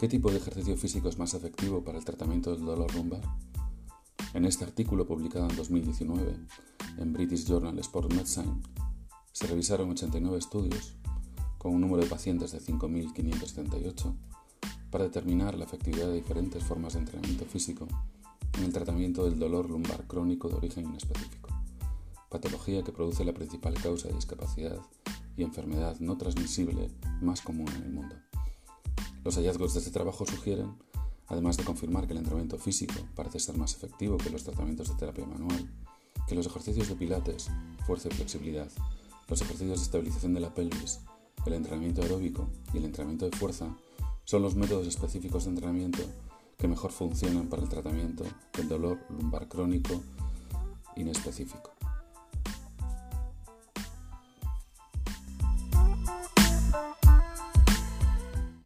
¿Qué tipo de ejercicio físico es más efectivo para el tratamiento del dolor lumbar? En este artículo publicado en 2019 en British Journal Sport Medicine se revisaron 89 estudios con un número de pacientes de 5.538 para determinar la efectividad de diferentes formas de entrenamiento físico en el tratamiento del dolor lumbar crónico de origen inespecífico, patología que produce la principal causa de discapacidad y enfermedad no transmisible más común en el mundo. Los hallazgos de este trabajo sugieren, además de confirmar que el entrenamiento físico parece ser más efectivo que los tratamientos de terapia manual, que los ejercicios de pilates, fuerza y flexibilidad, los ejercicios de estabilización de la pelvis, el entrenamiento aeróbico y el entrenamiento de fuerza son los métodos específicos de entrenamiento que mejor funcionan para el tratamiento del dolor lumbar crónico inespecífico.